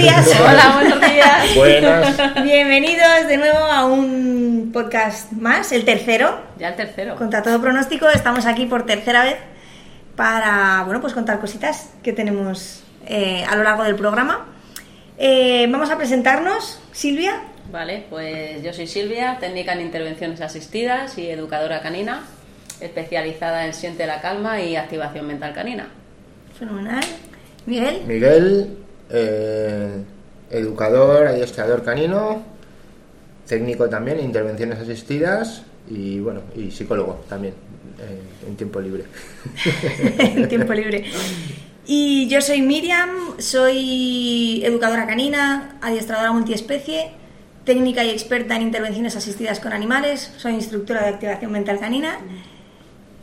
días. Hola, buenos días. Buenas. Bienvenidos de nuevo a un podcast más, el tercero. Ya el tercero. Contra todo pronóstico, estamos aquí por tercera vez para, bueno, pues contar cositas que tenemos eh, a lo largo del programa. Eh, vamos a presentarnos, Silvia. Vale, pues yo soy Silvia, técnica en intervenciones asistidas y educadora canina, especializada en siente la calma y activación mental canina. Fenomenal. Miguel. Miguel, eh, educador, adiestrador canino, técnico también, en intervenciones asistidas y bueno, y psicólogo también, eh, en tiempo libre. en tiempo libre. Y yo soy Miriam, soy educadora canina, adiestradora multiespecie, técnica y experta en intervenciones asistidas con animales, soy instructora de activación mental canina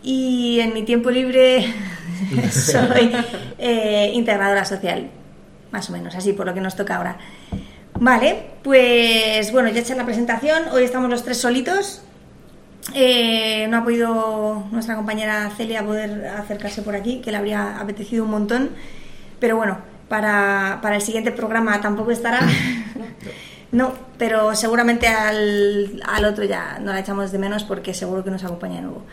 y en mi tiempo libre soy eh, integradora social, más o menos, así por lo que nos toca ahora. Vale, pues bueno, ya hecha la presentación, hoy estamos los tres solitos. Eh, no ha podido nuestra compañera Celia poder acercarse por aquí, que le habría apetecido un montón, pero bueno, para, para el siguiente programa tampoco estará. No, pero seguramente al, al otro ya no la echamos de menos porque seguro que nos acompaña de nuevo.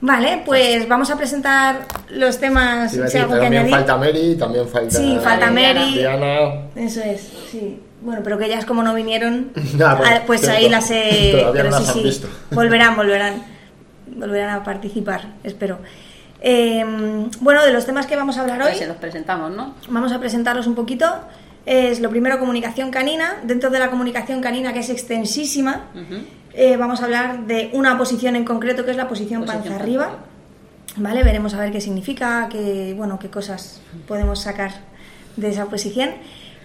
Vale, pues vamos a presentar los temas. Iba a si decir, algo que también añadir. falta Mary, también falta Sí, falta Mary. Diana. Eso es, sí. Bueno, pero que ellas como no vinieron, Nah, bueno, ah, pues ahí las he... todavía pero no sí, las han sí, visto. volverán, volverán. Volverán a participar, espero. Eh, bueno, de los temas que vamos a hablar hoy, Pues se los presentamos, ¿no? vamos a presentarlos un poquito. Es lo primero comunicación canina. Dentro de la comunicación canina, que es extensísima, eh, vamos a hablar de una posición en concreto, que es la posición, Posición panza arriba. Vale, veremos a ver qué significa, qué, bueno, qué cosas podemos sacar de esa posición.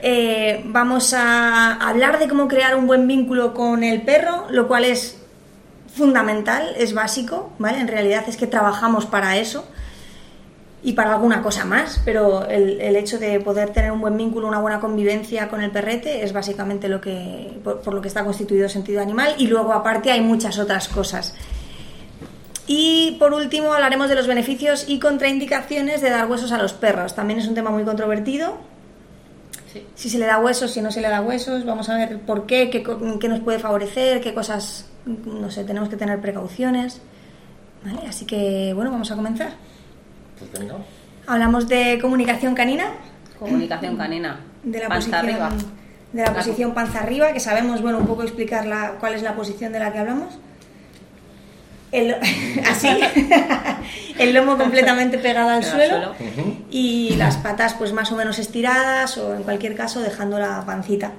Eh, vamos a hablar de cómo crear un buen vínculo con el perro, lo cual es fundamental, es básico, ¿vale? En realidad es que trabajamos para eso y para alguna cosa más, pero el, el hecho de poder tener un buen vínculo, una buena convivencia con el perrete es básicamente lo que, por, por lo que está constituido el sentido animal y luego aparte hay muchas otras cosas. Y por último hablaremos de los beneficios y contraindicaciones de dar huesos a los perros. También es un tema muy controvertido. Sí. Si se le da huesos, si no se le da huesos, vamos a ver por qué, qué, qué nos puede favorecer, qué cosas, no sé, tenemos que tener precauciones. ¿Vale? Así que, bueno, vamos a comenzar. Hablamos de comunicación canina, Comunicación canina. de la Panza posición, arriba. de la La- posición panza arriba, que sabemos, bueno, un poco explicar la- cuál es la posición de la que hablamos. El, así, el lomo completamente pegado al suelo, y las patas pues más o menos estiradas o en cualquier caso dejando la pancita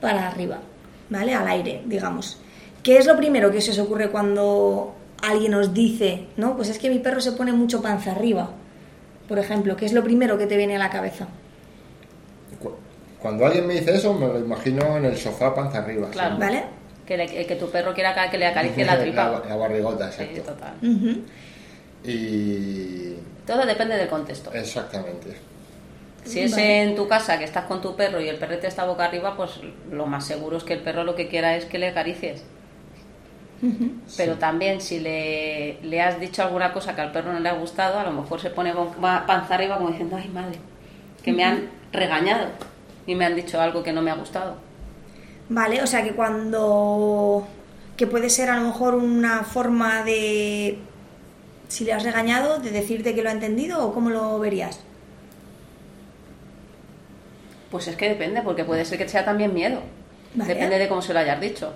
para arriba, ¿vale? Al aire, digamos. ¿Qué es lo primero que se os ocurre cuando alguien os dice, no? Pues es que mi perro se pone mucho panza arriba, por ejemplo, ¿qué es lo primero que te viene a la cabeza? Cu- Cuando alguien me dice eso, me lo imagino en el sofá panza arriba. Claro. sí. ¿Vale? Que, le- que tu perro quiera que le acaricie la tripa. La, la barrigota, Sí, exacto. total. Ujú. Y. Todo depende del contexto. Exactamente. Si es Vale. en tu casa que estás con tu perro y el perrete está boca arriba, pues lo más seguro es que el perro lo que quiera es que le acaricies. Pero también si le, le has dicho alguna cosa que al perro no le ha gustado, a lo mejor se pone panza arriba como diciendo, ay madre, que me han regañado y me han dicho algo que no me ha gustado. Vale, o sea que cuando... que puede ser a lo mejor una forma de... si le has regañado, de decirte que lo ha entendido o cómo lo verías. Pues es que depende, porque puede ser que sea también miedo. Vale. Depende de cómo se lo hayas dicho.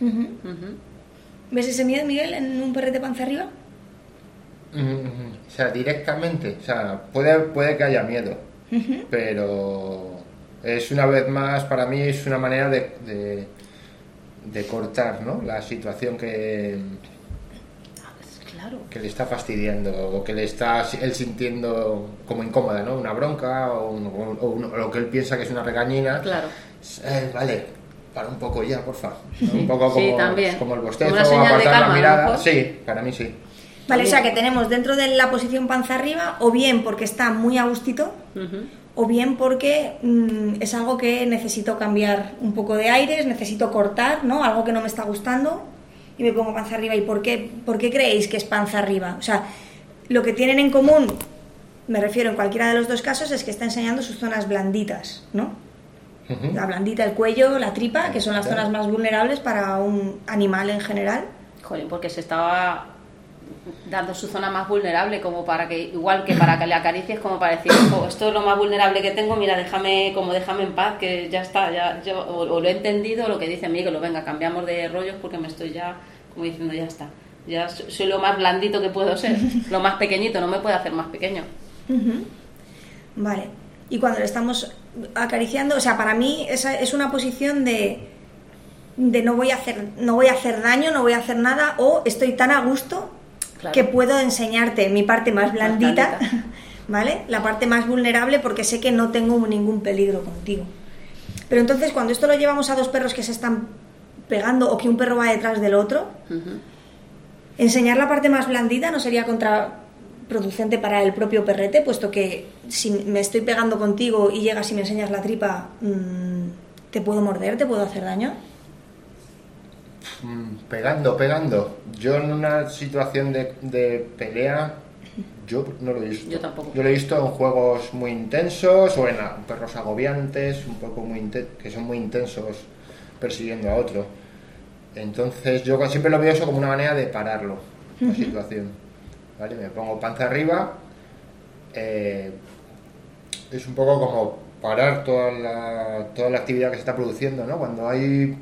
Ujú. Ujú. ¿Ves ese miedo, Miguel, en un perrete panza arriba? Mm, O sea, directamente. O sea, puede, puede que haya miedo. Pero es una vez más, para mí, es una manera de, de, de cortar ¿no? la situación que, Pues claro. que le está fastidiando o que le está él sintiendo como incómoda, ¿no? Una bronca o, un- o un- o lo que él piensa que es una regañina. Claro. Eh, vale, para un poco ya, porfa. ¿no? Un poco Sí, como, también. como el bostezo, Como una señal de apartar calma, la mirada. Sí, para mí sí. Vale, o sea que tenemos dentro de la posición panza arriba, o bien porque está muy a gustito, o bien porque mm, es algo que necesito cambiar un poco de aires, necesito cortar, ¿no? Algo que no me está gustando y me pongo panza arriba. ¿Y por qué, por qué creéis que es panza arriba? O sea, lo que tienen en común, me refiero en cualquiera de los dos casos, es que está enseñando sus zonas blanditas, ¿no? La blandita, el cuello, la tripa, que son las zonas más vulnerables para un animal en general. Jolín, porque se estaba dando su zona más vulnerable, como para que, igual que para que le acaricies, como para decir, "Jo, esto es lo más vulnerable que tengo, mira, déjame, como déjame en paz, que ya está, ya, yo, o, o lo he entendido, o lo que dice Miguel, lo venga, cambiamos de rollos porque me estoy ya, como diciendo, ya está. Ya so- soy lo más blandito que puedo ser, lo más pequeñito, no me puede hacer más pequeño. Vale. Y cuando le estamos acariciando, o sea, para mí esa es una posición de, de no voy a hacer, no voy a hacer daño, no voy a hacer nada, o estoy tan a gusto Claro. que puedo enseñarte mi parte más blandita. ¿vale? La parte más vulnerable porque sé que no tengo ningún peligro contigo. Pero entonces cuando esto lo llevamos a dos perros que se están pegando o que un perro va detrás del otro. Enseñar la parte más blandita no sería contraproducente para el propio perrete, puesto que si me estoy pegando contigo y llegas y me enseñas la tripa, mm, te puedo morder, te puedo hacer daño. Mm, Pegando, pegando. Yo en una situación de, de pelea, yo no lo he visto. Yo tampoco. Yo lo he visto en juegos muy intensos o en a- perros agobiantes, un poco muy que son muy intensos persiguiendo a otro. Entonces yo siempre lo veo eso como una manera de pararlo, la situación. ¿Vale? Me pongo panza arriba. eh, es un poco como parar toda la, toda la actividad que se está produciendo, ¿no? Cuando hay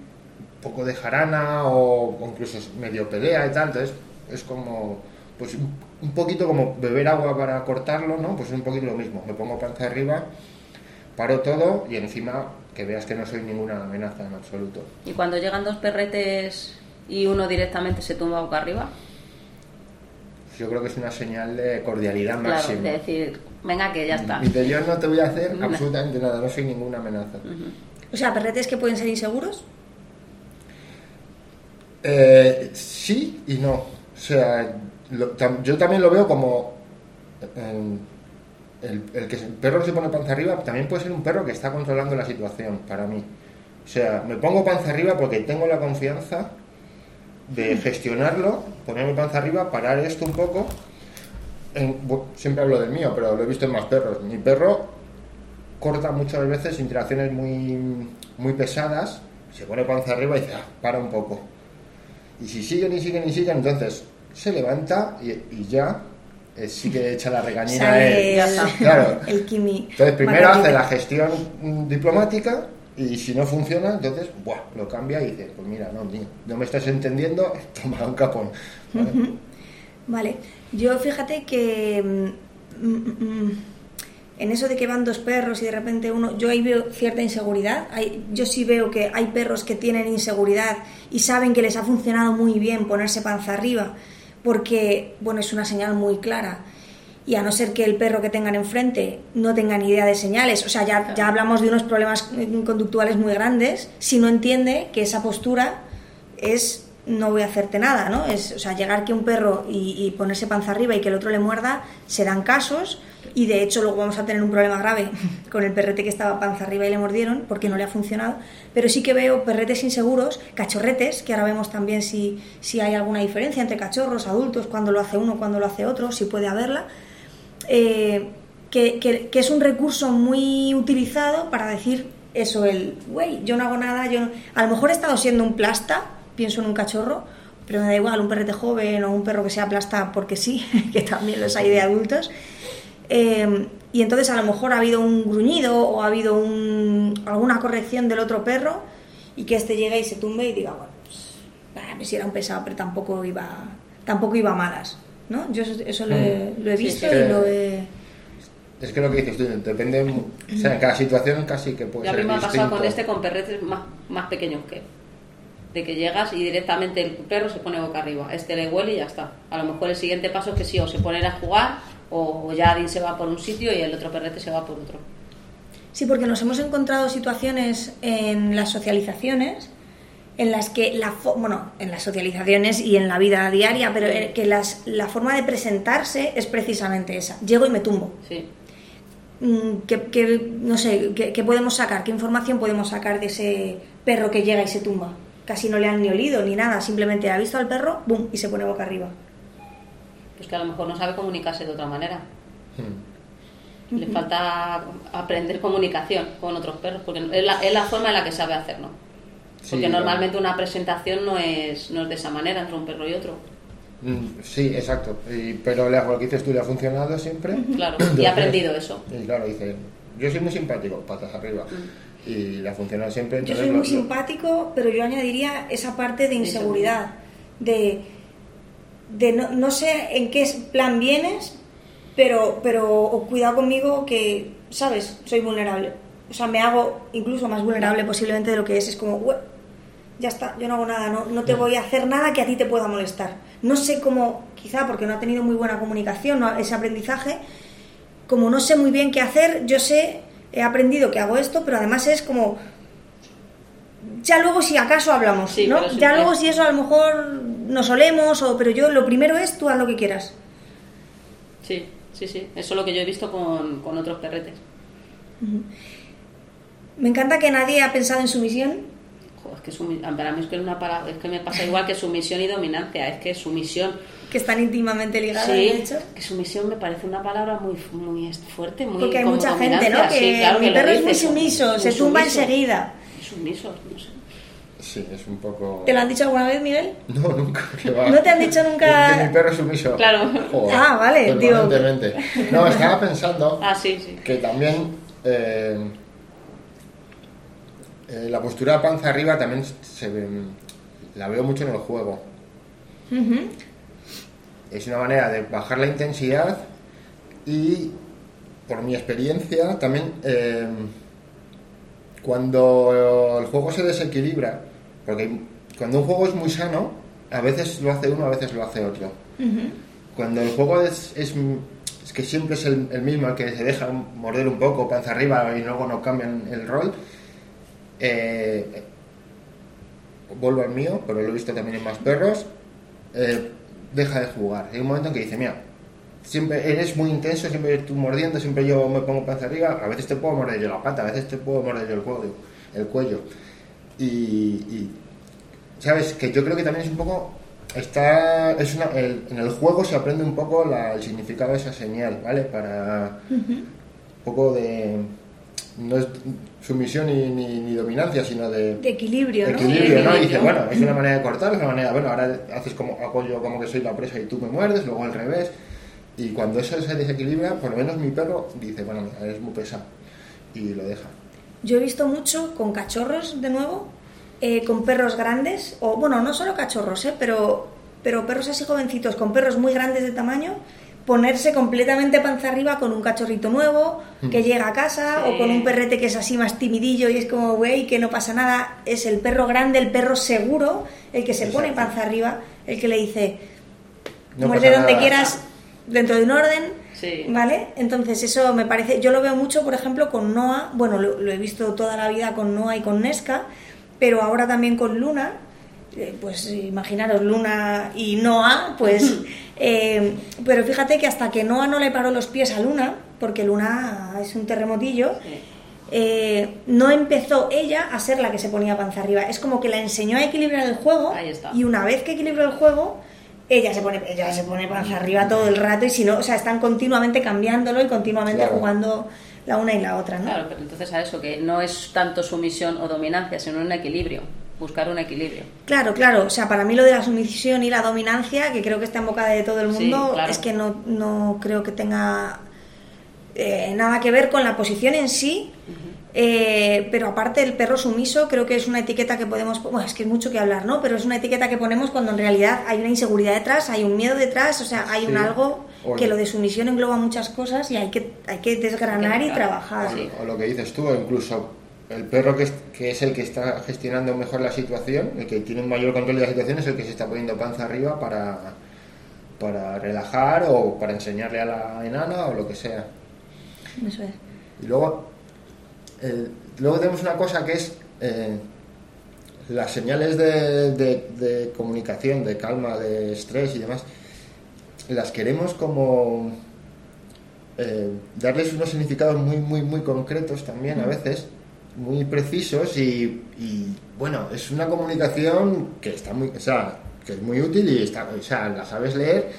poco de jarana o, incluso medio pelea y tal, entonces es como, pues un poquito como beber agua para cortarlo, ¿no? Pues es un poquito lo mismo, me pongo panza arriba, paro todo y encima que veas que no soy ninguna amenaza en absoluto. Y cuando llegan dos perretes y uno directamente se tumba boca arriba, Yo creo que es una señal de cordialidad claro, máxima. de decir, venga que ya está. Dice, yo no te voy a hacer absolutamente nada, no soy ninguna amenaza. O sea, perretes que pueden ser inseguros. Eh, sí y no. O sea, lo- tam- yo también lo veo como eh, el, el que el perro se pone panza arriba también puede ser un perro que está controlando la situación para mí. O sea, me pongo panza arriba porque tengo la confianza de gestionarlo, ponerme panza arriba, parar esto un poco. En- siempre hablo del mío, pero lo he visto en más perros. Mi perro corta muchas veces interacciones muy, muy pesadas, se pone panza arriba y dice, "Ah, para un poco. Y si siguen y siguen y siguen, entonces se levanta y, y ya eh, sí que echa la regañina. Sale él. el, Claro. el Kimi. Entonces primero hace la gestión mm, diplomática y si no funciona, entonces buah, lo cambia y dice, pues mira, no, tío, no me estás entendiendo, toma un capón. ¿vale? Vale, yo fíjate que mm, mm, mm, en eso de que van dos perros y de repente uno, yo ahí veo cierta inseguridad. Hay- yo sí veo que hay perros que tienen inseguridad y saben que les ha funcionado muy bien ponerse panza arriba, porque bueno, es una señal muy clara. Y a no ser que el perro que tengan enfrente no tenga ni idea de señales, o sea, ya, ya hablamos de unos problemas eh, conductuales muy grandes, si no entiende que esa postura es no voy a hacerte nada, ¿no? Es, o sea, llegar que un perro y, y ponerse panza arriba y que el otro le muerda, se dan casos. Y de hecho luego vamos a tener un problema grave con el perrete que estaba panza arriba y le mordieron porque no le ha funcionado, pero sí que veo perretes inseguros, cachorretes, que ahora vemos también si, si hay alguna diferencia entre cachorros, adultos, cuando lo hace uno, cuando lo hace otro, si puede haberla, eh, que, es un recurso muy utilizado para decir eso, el, güey, yo no hago nada, yo no-". a lo mejor he estado siendo un plasta, pienso en un cachorro, pero me da igual, un perrete joven o un perro que sea plasta porque sí, que también los hay de adultos. Eh, y entonces a lo mejor ha habido un gruñido o ha habido un- alguna corrección del otro perro y que este llegue y se tumbe y diga, bueno, pues, si era un pesado, pero tampoco iba, tampoco iba a malas. ¿No? Yo eso, eso lo, he, lo he visto sí. y lo he... Es que lo que dices tú, depende, o sea, en cada situación casi que puede Y a ser mí me ha pasado con este con perretes más, más pequeños que él. De que llegas y directamente el perro se pone boca arriba. Este le huele y ya está. A lo mejor el siguiente paso es que sí, o se ponen a jugar, o ya Adin se va por un sitio y el otro perrete se va por otro. Sí, porque nos hemos encontrado situaciones en las socializaciones en las que la bueno, en las socializaciones y en la vida diaria, pero eh, que las, la forma de presentarse es precisamente esa. Llego y me tumbo. Sí. Mm, ¿Qué, qué- no sé, ¿qué, qué podemos sacar? ¿Qué información podemos sacar de ese perro que llega y se tumba? Casi no le han ni olido ni nada, simplemente ha visto al perro, ¡bum! y se pone boca arriba. Pues que a lo mejor no sabe comunicarse de otra manera. Hmm. Le falta aprender comunicación con otros perros, porque es la, es la forma en la que sabe hacerlo. Sí, Porque normalmente una presentación no es, no es de esa manera entre un perro y otro. Mm, Sí, exacto. Y- pero le- lo que dices tú le ha funcionado siempre. Claro, y ha aprendido eso. Y claro, dice, yo soy muy simpático, patas arriba. Y le ha funcionado siempre. Yo soy muy lo- simpático, pero yo añadiría esa parte de inseguridad, de, de no, no sé en qué plan vienes, pero, pero o cuidado conmigo que, ¿sabes? Soy vulnerable. O sea, me hago incluso más vulnerable posiblemente de lo que es. Es como, "Ué, ya está, yo no hago nada, no, no te voy a hacer nada que a ti te pueda molestar. No sé cómo, quizá porque no ha tenido muy buena comunicación, no- ese aprendizaje, como no sé muy bien qué hacer, yo sé, he aprendido que hago esto, pero además es como, ya luego si acaso hablamos, Sí, ¿no? ya luego si eso a lo mejor nos olemos, o, pero yo lo primero es tú haz lo que quieras. Sí, sí, sí. Eso es lo que yo he visto con, con otros perretes. Me encanta que nadie ha pensado en su misión. Que sumi- para mí es que, es una palabra, es que me pasa igual que sumisión y dominancia. Es que sumisión, que están íntimamente ligadas, sí, de hecho. que sumisión me parece una palabra muy, muy fuerte, muy Porque hay como mucha gente, ¿no? Que Sí, claro mi que perro es muy sumiso, muy se tumba sumiso. enseguida. Sumiso, no sé. Sí, es un poco... ¿Te lo han dicho alguna vez, Miguel? No, nunca. que va. ¿No te han dicho nunca- Que mi perro es sumiso. Claro. Joder, Ah, vale, digo- permanentemente. No, estaba pensando Ah, sí, sí. que también eh, eh, la postura panza arriba también se ve- la veo mucho en el juego. Es una manera de bajar la intensidad y, por mi experiencia, también eh, cuando el juego se desequilibra, porque cuando un juego es muy sano, a veces lo hace uno, a veces lo hace otro. Cuando el juego es, es, es que siempre es el, el mismo, el que se deja morder un poco, panza arriba y luego no cambian el rol, eh, vuelvo al mío, pero lo he visto también en más perros, eh, deja de jugar. Hay un momento en que dice, mira, siempre eres muy intenso, siempre tú mordiendo, siempre yo me pongo panza arriba, a veces te puedo morder yo la pata, a veces te puedo morder yo el cuello. El cuello. Y, y, sabes que yo creo que también es un poco está es una, el- en el juego se aprende un poco la- el significado de esa señal vale para un poco de no es sumisión ni, ni, ni dominancia sino de, De equilibrio, ¿no? equilibrio, ¿no? Y dice, bueno, es una manera de cortar, es una manera, bueno, ahora haces como, hago yo como que soy la presa y tú me muerdes, luego al revés. Y cuando eso se desequilibra, por lo menos mi perro dice, bueno, mira, eres muy pesado. Y lo deja. Yo he visto mucho con cachorros, de nuevo, eh, con perros grandes, o bueno, no solo cachorros, eh, pero, pero perros así jovencitos, con perros muy grandes de tamaño, ponerse completamente panza arriba con un cachorrito nuevo que llega a casa Sí. o con un perrete que es así más timidillo y es como, güey, que no pasa nada. Es el perro grande, el perro seguro, el que se pone panza arriba, el que le dice, No muerde donde nada. quieras, dentro de un orden. Sí. ¿Vale? Entonces eso me parece, yo lo veo mucho, por ejemplo, con Noah, bueno, lo, lo he visto toda la vida con Noah y con Nesca, pero ahora también con Luna, pues imaginaros Luna y Noah, pues, eh, pero fíjate que hasta que Noah no le paró los pies a Luna, porque Luna es un terremotillo, eh, no empezó ella a ser la que se ponía panza arriba. Es como que la enseñó a equilibrar el juego Ahí está. y una vez que equilibró el juego, ella se pone, ella se pone panza arriba todo el rato y si no, o sea, están continuamente cambiándolo y continuamente Claro. jugando la una y la otra, ¿no? Claro, pero entonces a eso, que no es tanto sumisión o dominancia, sino un equilibrio. Buscar un equilibrio. Claro, claro. O sea, para mí lo de la sumisión y la dominancia, que creo que está en boca de todo el Sí, mundo, claro. es que no, no creo que tenga eh, nada que ver con la posición en sí. Eh, pero aparte el perro sumiso creo que es una etiqueta que podemos bueno es que es mucho que hablar no pero es una etiqueta que ponemos cuando en realidad hay una inseguridad detrás hay un miedo detrás o sea hay un algo Oye. que lo de sumisión engloba muchas cosas y hay que hay que desgranar y trabajar Sí. O lo que dices tú, incluso el perro que es, que es el que está gestionando mejor la situación, el que tiene un mayor control de la situación, es el que se está poniendo panza arriba para, para relajar o para enseñarle a la enana o lo que sea. Eso es. Y luego, eh, luego tenemos una cosa que es eh, las señales de, de- de comunicación, de calma, de estrés y demás, las queremos como eh, darles unos significados muy, muy, muy concretos también a veces, muy precisos y, y, bueno, es una comunicación que está muy, o sea, que es muy útil y está, o sea, la sabes leer,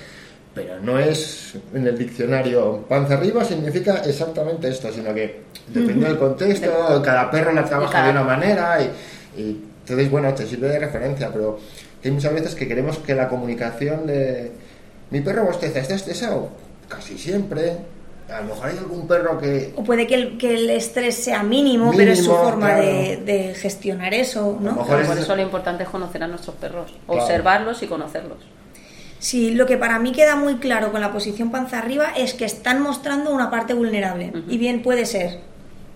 pero no es en el diccionario panza arriba significa exactamente esto, sino que depende del contexto, cada perro la trabaja de una manera y, y entonces, bueno, te sirve de referencia, pero hay muchas veces que queremos que la comunicación de mi perro bosteza, ¿está estresado? Casi siempre. A lo mejor hay algún perro que... O puede que el, que el estrés sea mínimo, pero es su forma claro. de, de gestionar eso, A lo ¿no? mejor Por es- eso lo importante es conocer a nuestros perros, Claro. observarlos y conocerlos. Sí, lo que para mí queda muy claro con la posición panza arriba es que están mostrando una parte vulnerable. Y bien puede ser,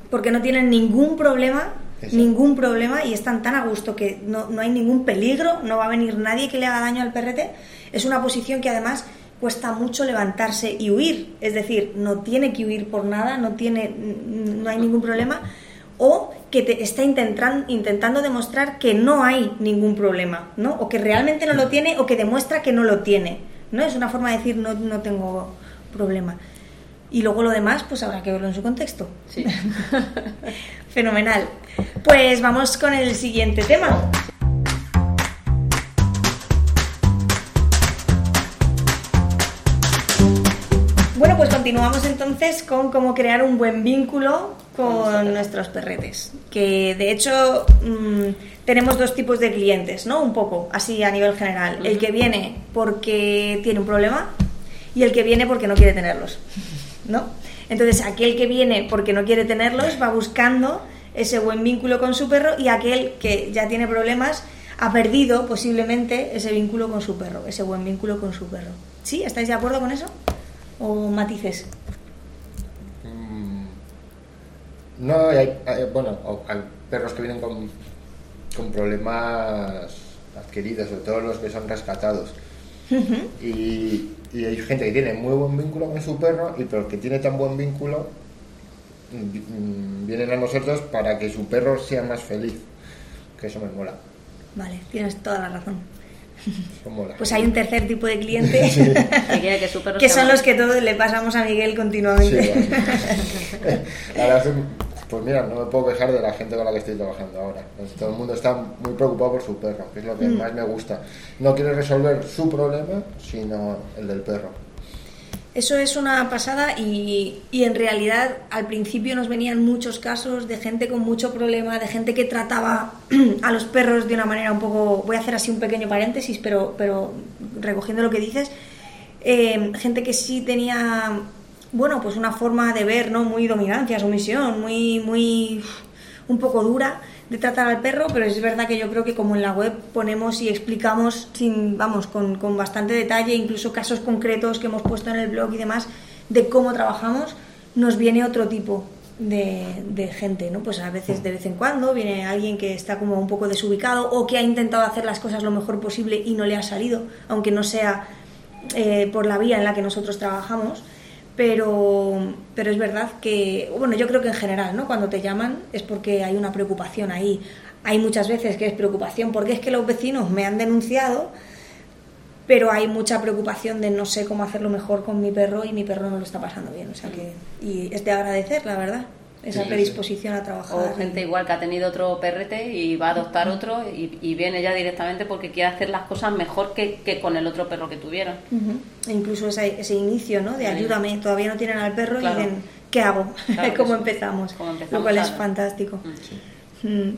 porque no tienen ningún problema, ningún problema y están tan a gusto que no, no hay ningún peligro, no va a venir nadie que le haga daño al perrete. Es una posición que además cuesta mucho levantarse y huir, es decir, no tiene que huir por nada, no tiene, no hay ningún problema. O que te está intentan- intentando demostrar que no hay ningún problema, ¿no? O que realmente no lo tiene o que demuestra que no lo tiene, ¿no? Es una forma de decir no, no tengo problema. Y luego lo demás, pues habrá que verlo en su contexto. Sí. Fenomenal. Pues vamos con el siguiente tema. Continuamos entonces con cómo crear un buen vínculo con nuestros perretes. Que de hecho mm, tenemos dos tipos de clientes, ¿no? Un poco, así a nivel general. El que viene porque tiene un problema y el que viene porque no quiere tenerlos, ¿no? Entonces aquel que viene porque no quiere tenerlos va buscando ese buen vínculo con su perro y aquel que ya tiene problemas ha perdido posiblemente ese vínculo con su perro, ese buen vínculo con su perro. ¿Sí? ¿Estáis de acuerdo con eso? ¿O matices? Mm, No, hay, hay- bueno, hay perros que vienen con, con problemas adquiridos, sobre todo los que son rescatados. y, y hay gente que tiene muy buen vínculo con su perro, y pero que tiene tan buen vínculo, mm, vienen a nosotros para que su perro sea más feliz. Que eso me mola. Vale, tienes toda la razón. Pues hay un tercer tipo de cliente Que son los que todos le pasamos a Miguel Sí, continuamente. bueno. La verdad es que, pues mira, no me puedo quejar de la gente con la que estoy trabajando ahora. Todo el mundo está muy preocupado por su perro, que es lo que Mm. más me gusta. No quiere resolver su problema, sino el del perro. Eso es una pasada y, y en realidad al principio nos venían muchos casos de gente con mucho problema, de gente que trataba a los perros de una manera un poco, voy a hacer así un pequeño paréntesis, pero, pero recogiendo lo que dices, eh, gente que sí tenía, bueno, pues una forma de ver, ¿no? Muy dominancia, sumisión, muy, muy, un poco dura de tratar al perro, pero es verdad que yo creo que como en la web ponemos y explicamos sin, vamos, con, con bastante detalle, incluso casos concretos que hemos puesto en el blog y demás, de cómo trabajamos, nos viene otro tipo de, de gente, ¿no? Pues a veces de vez en cuando viene alguien que está como un poco desubicado o que ha intentado hacer las cosas lo mejor posible y no le ha salido, aunque no sea eh, por la vía en la que nosotros trabajamos. Pero, pero es verdad que, bueno, yo creo que en general, ¿no? Cuando te llaman es porque hay una preocupación ahí. Hay muchas veces que es preocupación porque es que los vecinos me han denunciado, pero hay mucha preocupación de no sé cómo hacerlo mejor con mi perro y mi perro no lo está pasando bien. O sea que, y es de agradecer, la verdad, esa Sí, sí, predisposición a trabajar. O gente igual que ha tenido otro perrete y va a adoptar otro y, y viene ya directamente porque quiere hacer las cosas mejor que, que con el otro perro que tuvieron. E incluso ese, ese inicio, ¿no? De Sí. ayúdame, todavía no tienen al perro Claro. y dicen, ¿qué hago? Claro ¿Cómo sí. empezamos? Cómo empezamos Lo cual es fantástico. Mm. Mm.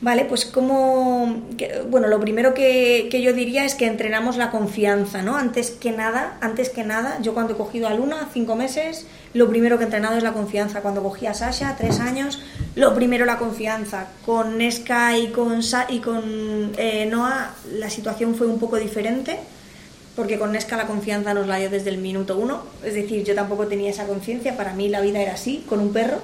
Vale, pues como, bueno, lo primero que, que yo diría es que entrenamos la confianza, ¿no? Antes que nada, antes que nada, yo cuando he cogido a Luna, cinco meses, lo primero que he entrenado es la confianza. Cuando cogí a Sasha, tres años, lo primero la confianza. Con Nesca y con, Sa- y con eh, Noah la situación fue un poco diferente, porque con Nesca la confianza nos la dio desde el minuto uno, es decir, yo tampoco tenía esa conciencia, para mí la vida era así, con un perro.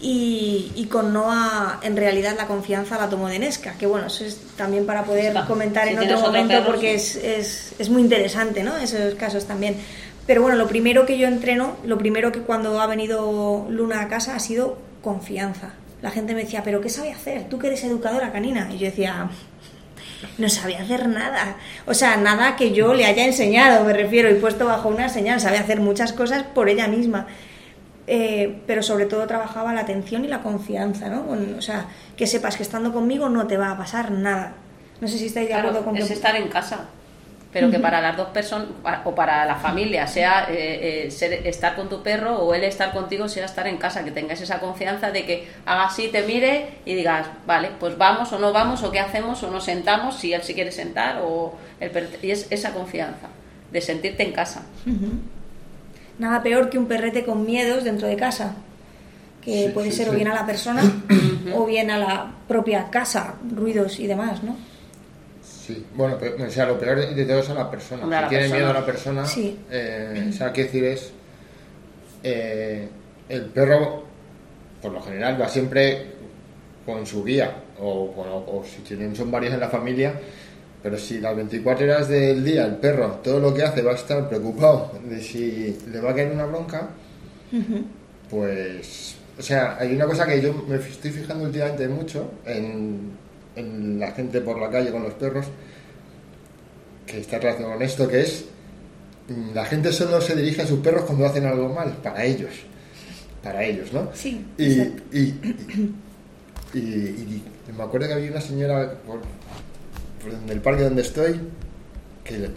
Y, y con Noah, en realidad, la confianza la tomó de Nesca, que bueno, eso es también para poder Claro, comentar si en otro otro momento perro, porque sí. es, es, es muy interesante, ¿no? Esos casos también. Pero bueno, lo primero que yo entreno, lo primero que cuando ha venido Luna a casa ha sido confianza. La gente me decía, ¿pero qué sabe hacer? Tú que eres educadora canina. Y yo decía, no sabía hacer nada. O sea, nada que yo le haya enseñado, me refiero, y puesto bajo una señal. Sabe hacer muchas cosas por ella misma. Eh, pero sobre todo trabajaba la atención y la confianza, ¿no? Con- o sea, que sepas que estando conmigo no te va a pasar nada. No sé si estáis de Claro, acuerdo con es que... estar en casa. pero que para las dos personas o para la familia sea eh, eh, estar con tu perro o él estar contigo sea estar en casa, que tengas esa confianza de que haga así, te mire y digas, vale, pues vamos o no vamos o qué hacemos o nos sentamos si él se quiere sentar o el y es esa confianza de sentirte en casa. Nada peor que un perrete con miedos dentro de casa que puede ser o bien a la persona o bien a la propia casa, ruidos y demás, ¿no? Sí, bueno, o sea, lo peor de todo es a la persona. si tiene miedo a la persona, eh, o sea, qué decir es, eh, el perro, por lo general, va siempre con su guía, o, o, si tienen, son varios en la familia, pero si las 24 horas del día el perro, todo lo que hace va a estar preocupado de si le va a caer una bronca, pues o sea, hay una cosa que yo me estoy fijando últimamente mucho en, la gente por la calle con los perros, que está relacionado con esto, que es mm, la gente solo se dirige a sus perros cuando hacen algo mal, para ellos. Para ellos, ¿no? Sí. Y, y, y, me acuerdo que había una señora en el parque donde estoy que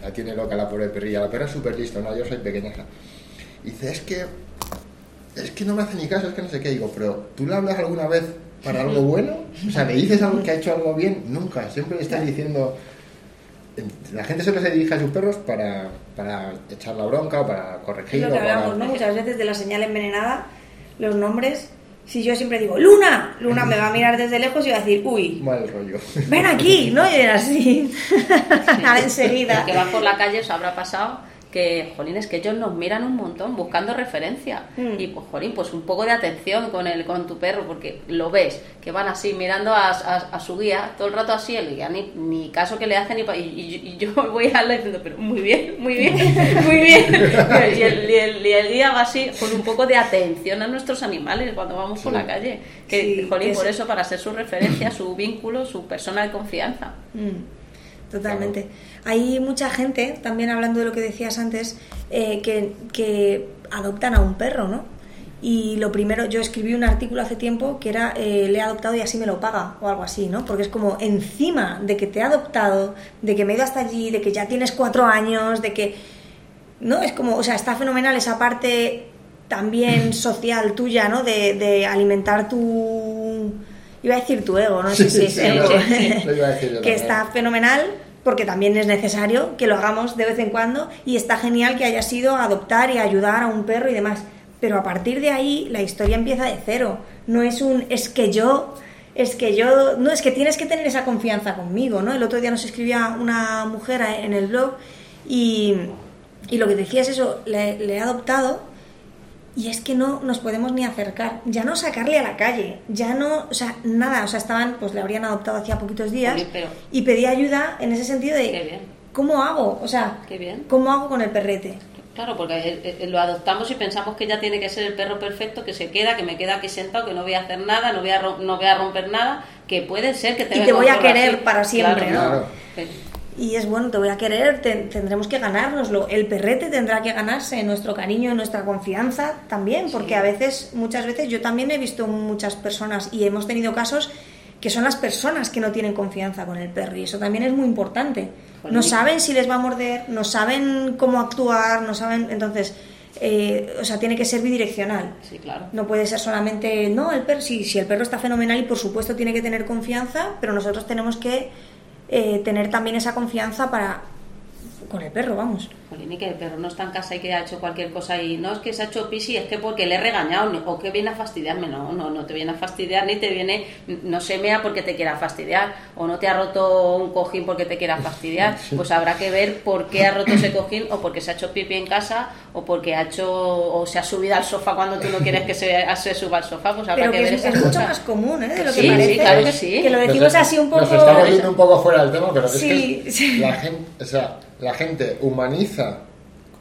la tiene loca la pobre perrilla. La perra es súper lista, ¿no? Yo soy pequeña. Y dice, es que es que no me hace ni caso, es que no sé qué. Digo, pero ¿tú le hablas alguna vez para algo bueno? O sea, ¿le dices algo que ha hecho algo bien? Nunca, siempre le estás diciendo... La gente siempre se dirige a sus perros para, para echar la bronca o para corregir. Es lo que hablamos, ¿no? Muchas veces de la señal envenenada, los nombres si yo siempre digo, Luna, Luna me va a mirar desde lejos y va a decir, uy, mal rollo. Ven aquí, ¿no? Y era así, nada enseguida. El que va por la calle os habrá pasado que, jolín, es que ellos nos miran un montón buscando referencia. Mm. Y, pues, jolín, pues un poco de atención con el, con tu perro, porque lo ves, que van así mirando a, a, su guía, todo el rato así, el guía ni, ni caso que le hacen, y, y, yo voy a hablar diciendo, pero muy bien, muy bien, muy bien. y, el, y, el, guía va así, con un poco de atención a nuestros animales cuando vamos por la calle. Que, jolín, por eso, para ser su referencia, su vínculo, su persona de confianza. Mm. Totalmente. Hay mucha gente, también hablando de lo que decías antes, eh, que, adoptan a un perro, ¿no? Y lo primero, yo escribí un artículo hace tiempo que era eh, le he adoptado y así me lo paga o algo así, ¿no? Porque es como encima de que te he adoptado, de que me he ido hasta allí, de que ya tienes cuatro años, de que... ¿No? Es como, o sea, está fenomenal esa parte también social tuya, ¿no? De, de alimentar tu iba a decir tu ego, no sé si es ego, que está fenomenal porque también es necesario que lo hagamos de vez en cuando y está genial que haya sido adoptar y ayudar a un perro y demás. Pero a partir de ahí la historia empieza de cero. No es un es que yo, es que yo, no, es que tienes que tener esa confianza conmigo, ¿no? El otro día nos escribía una mujer en el blog y, y lo que decía es eso, le, le he adoptado y es que no nos podemos ni acercar, ya no sacarle a la calle, ya no, o sea, nada, o sea, estaban, pues le habrían adoptado hacía poquitos días y pedí ayuda en ese sentido de, ¿cómo hago? O sea, ¿cómo hago con el perrete? Claro, porque lo adoptamos y pensamos que ya tiene que ser el perro perfecto, que se queda, que me queda aquí sentado, que no voy a hacer nada, no voy a, no voy a romper nada, que puede ser que te Y te voy a querer para siempre, ¿no? Y es bueno, te voy a querer, tendremos que ganárnoslo. El perrete tendrá que ganarse nuestro cariño, nuestra confianza también, porque a veces, muchas veces, yo también he visto muchas personas y hemos tenido casos que son las personas que no tienen confianza con el perro y eso también es muy importante. No saben si les va a morder, no saben cómo actuar, no saben, entonces, eh, o sea, tiene que ser bidireccional. Sí, claro. No puede ser solamente, no, el perro, si, si el perro está fenomenal y por supuesto tiene que tener confianza, pero nosotros tenemos que eh, tener también esa confianza para con el perro, vamos. Jolín, que el perro no está en casa y que ha hecho cualquier cosa y no es que se ha hecho pis y es que porque le he regañado o que viene a fastidiarme. No, no, no te viene a fastidiar ni te viene, no se mea porque te quiera fastidiar o no te ha roto un cojín porque te quiera fastidiar. Pues habrá que ver por qué ha roto ese cojín o porque se ha hecho pipi en casa o porque ha hecho o se ha subido al sofá cuando tú no quieres que se, se suba al sofá. Pues habrá que, ver es, es mucho más común, ¿eh? De lo que parece. Sí, claro que sí. Que lo decimos así un poco. Nos estamos yendo un poco fuera del tema, pero es que la gente, o sea, la gente humaniza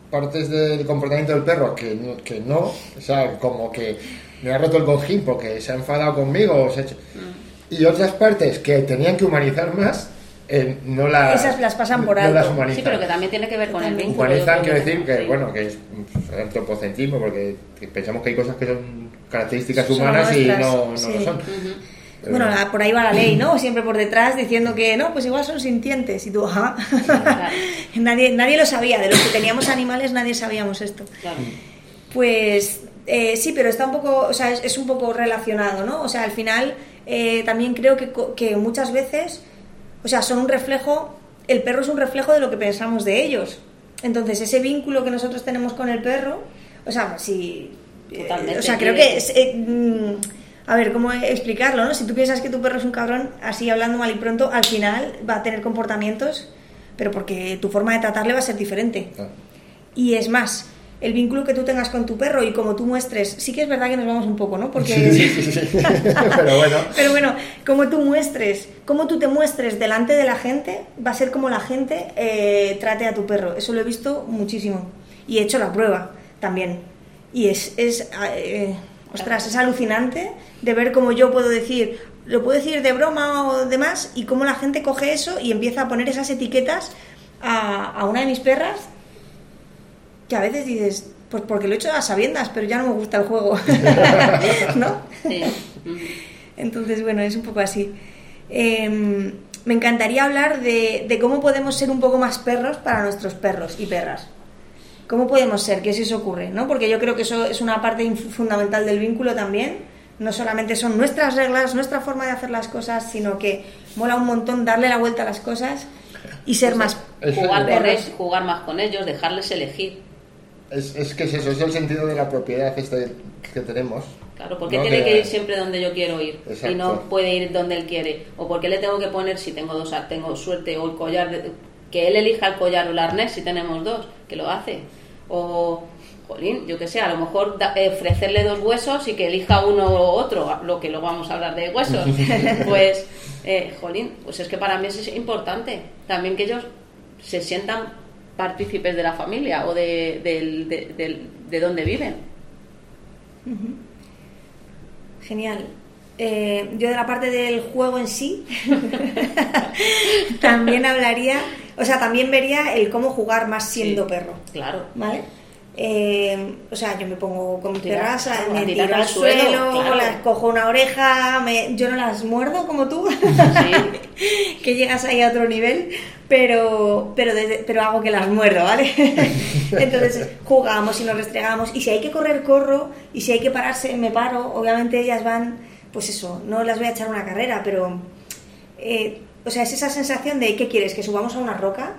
partes del comportamiento del perro que no, que no o sea, como que me ha roto el cojín porque se ha enfadado conmigo o se hecho... Mm. y otras partes que tenían que humanizar más eh, no las esas las pasan por alto. sí pero que también tiene que ver con el vínculo humanizan quiero decir que bueno que es antropocentrismo porque pensamos que hay cosas que son características humanas y no, no lo son Bueno, la- por ahí va la ley, ¿no? Siempre por detrás diciendo que no, pues igual son sintientes. Y tú, ajá. Claro. nadie, nadie lo sabía. De los que teníamos animales, nadie sabíamos esto. Claro. Pues eh, sí, pero está un poco, o sea, es, es un poco relacionado, ¿no? O sea, al final eh, también creo que, que muchas veces, o sea, son un reflejo, el perro es un reflejo de lo que pensamos de ellos. Entonces, ese vínculo que nosotros tenemos con el perro, o sea, si... eh, o sea, creo que- que es... a ver, ¿cómo explicarlo, no? Si tú piensas que tu perro es un cabrón, así hablando mal y pronto, al final va a tener comportamientos, pero porque tu forma de tratarle va a ser diferente. Ah, Y es más, el vínculo que tú tengas con tu perro y como tú muestres, sí que es verdad que nos vamos un poco, ¿no? Porque... Sí, sí, sí, sí. Pero bueno. Pero bueno, como tú muestres, como tú te muestres delante de la gente, va a ser como la gente eh, trate a tu perro. Eso lo he visto muchísimo. Y he hecho la prueba también. Y es, es eh, ostras, es alucinante de ver cómo yo puedo decir, lo puedo decir de broma o demás, y cómo la gente coge eso y empieza a poner esas etiquetas a, a una de mis perras que a veces dices, pues porque lo he hecho a sabiendas, pero ya no me gusta el juego. ¿No? Sí. Entonces, bueno, es un poco así. Eh, me encantaría hablar de, de cómo podemos ser un poco más perros para nuestros perros y perras. ¿Cómo podemos ser? ¿Qué se os ocurre? ¿no? Porque yo creo que eso es una parte fundamental del vínculo también. No solamente son nuestras reglas, nuestra forma de hacer las cosas, sino que mola un montón darle la vuelta a las cosas y ser más Eso Jugar, es ellos, jugar más con ellos, dejarles elegir. Es, es que es eso, es el sentido de la propiedad este que tenemos. Claro, porque ¿no? tiene que ir siempre donde yo quiero ir y Exacto. no puede ir donde él quiere. O porque le tengo que poner, si tengo dos, tengo suerte, o el collar, de- que él elija el collar o el arnés si tenemos dos, que lo hace. O, jolín, yo que sé, a lo mejor da- eh, ofrecerle dos huesos y que elija uno u otro, lo que luego vamos a hablar de huesos. pues, eh, jolín, pues es que para mí eso es importante. También que ellos se sientan partícipes de la familia o de, del- de, de donde viven. Genial. Eh, yo de la parte del juego en sí también hablaría, o sea, también vería el cómo jugar más siendo Sí. perro, Claro. ¿vale? Eh, o sea, yo me pongo con mis Tirar- perras, a me tiro al suelo, suelo, claro. las cojo una oreja, me- yo no las muerdo como tú, que llegas ahí a otro nivel, pero, pero, desde- pero hago que las muerdo, ¿vale? Entonces jugamos y nos restregamos, y si hay que correr, corro, y si hay que pararse, me paro, obviamente ellas van, pues eso, no las voy a echar una carrera, pero, eh, o sea, es esa sensación de, ¿qué quieres? ¿Que subamos a una roca?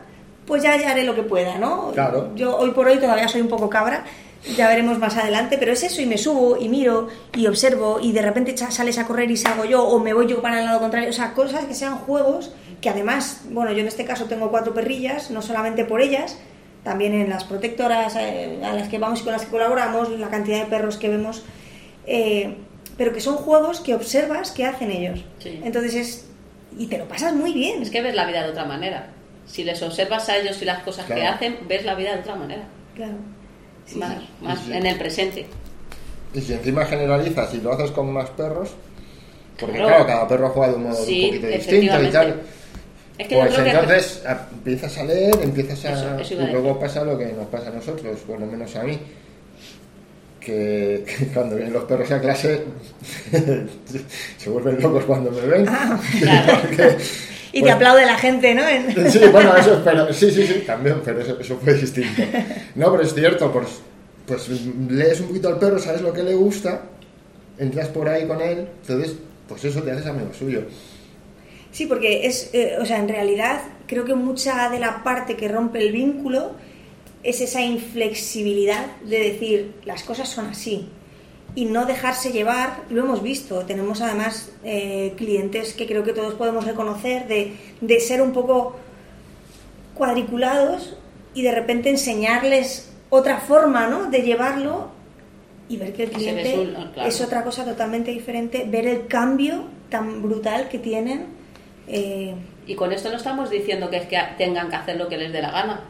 Pues ya, ya haré lo que pueda, ¿no? Claro. Yo hoy por hoy todavía soy un poco cabra, ya veremos más adelante, pero es eso, y me subo y miro y observo y de repente sales a correr y salgo yo o me voy yo para el lado contrario, o sea, cosas que sean juegos que además, bueno, yo en este caso tengo cuatro perrillas, no solamente por ellas, también en las protectoras eh, a las que vamos y con las que colaboramos, la cantidad de perros que vemos, eh, pero que son juegos que observas que hacen ellos. Sí. Entonces es... Y te lo pasas muy bien. Es que ves la vida de otra manera. Si les observas a ellos y las cosas que hacen, ves la vida de otra manera. Claro. Sí, más sí. más Sí, sí. en el presente. Y si encima generalizas y lo haces con más perros, porque Claro. claro, cada perro juega de un modo Sí, un poquito distinto y tal. Es que pues creo que- entonces a- empiezas a leer, empiezas a... Eso- eso y luego pasa lo que nos pasa a nosotros, por lo menos a mí. Que, que cuando vienen los perros a clase se vuelven locos cuando me ven. Claro. Porque, Y pues, te aplaude la gente, ¿no? Sí, bueno, eso, pero, sí, sí, sí, también, pero eso, eso fue distinto. No, pero es cierto, pues, pues lees un poquito al perro, sabes lo que le gusta, entras por ahí con él, entonces, pues eso te haces amigo suyo. Sí, porque es, eh, o sea, en realidad creo que mucha de la parte que rompe el vínculo es esa inflexibilidad de decir las cosas son así y no dejarse llevar. Lo hemos visto, tenemos además eh, clientes que creo que todos podemos reconocer de, de ser un poco cuadriculados y de repente enseñarles otra forma, ¿no? De llevarlo y ver que el cliente claro. es otra cosa totalmente diferente, ver el cambio tan brutal que tienen. eh, Y con esto no estamos diciendo que es que tengan que hacer lo que les dé la gana.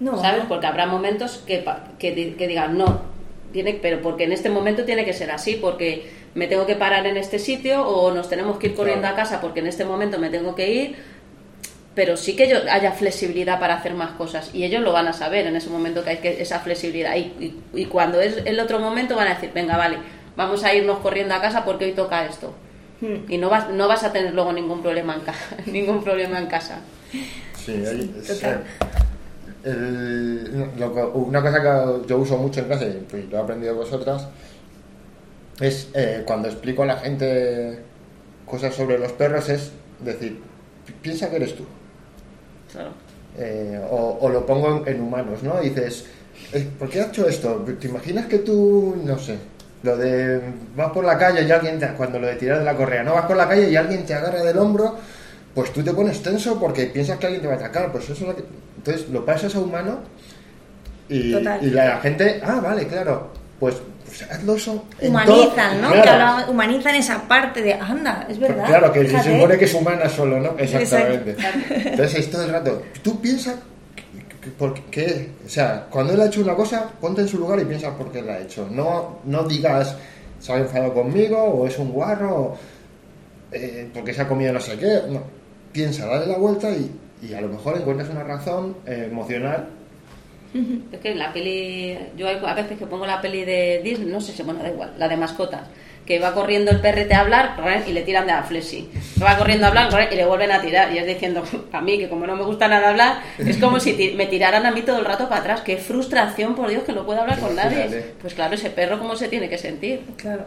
No, ¿Sabes? Porque habrá momentos que, pa- que, que digan, no, tiene, pero porque en este momento tiene que ser así, porque me tengo que parar en este sitio o nos tenemos que ir corriendo Claro. a casa porque en este momento me tengo que ir, pero sí que yo, haya flexibilidad para hacer más cosas y ellos lo van a saber en ese momento que hay que, esa flexibilidad y, y- y cuando es el otro momento van a decir, venga, vale, vamos a irnos corriendo a casa porque hoy toca esto. Y no vas, no vas a tener luego ningún problema en, ca ningún problema en casa. Sí, es, eh, el- lo que- una cosa que yo uso mucho en clase, y pues lo he aprendido vosotras, es eh, cuando explico a la gente cosas sobre los perros, es decir, pi- piensa que eres tú. Claro. Eh, o, o lo pongo en, en humanos, ¿no? Dices, eh, ¿por qué has hecho esto? ¿Te imaginas que tú, no sé, lo de vas por la calle y alguien, te, cuando lo de tirar de la correa, no vas por la calle y alguien te agarra del hombro, pues tú te pones tenso porque piensas que alguien te va a atacar, pues eso es lo que... Entonces lo pasas a humano y, la gente, ah, vale, claro, pues, pues hazlo eso. Humanizan, ¿no? Claro. Que humanizan esa parte de, anda, es verdad. Claro, que se fíjate. supone que es humana solo, ¿no? Exactamente. Exacto. Entonces es todo el rato. Tú piensas, ¿por qué? O sea, cuando él ha hecho una cosa, ponte en su lugar y piensa por qué la ha hecho. No, no digas, se ha enfadado conmigo, o es un guarro, o eh, porque se ha comido no sé qué. No. Piensa, dale la vuelta y, y a lo mejor encuentras una razón eh, emocional. Es que la peli, yo a veces que pongo la peli de Disney, no sé si, bueno, da igual, la de mascotas, que va corriendo el perrete a hablar y le tiran de la flexi. Va corriendo a hablar y le vuelven a tirar. Y es diciendo, a mí, que como no me gusta nada hablar, es como si ti- me tiraran a mí todo el rato para atrás. Qué frustración, por Dios, que no puedo hablar con nadie. Pues claro, ese perro, ¿cómo se tiene que sentir? Claro.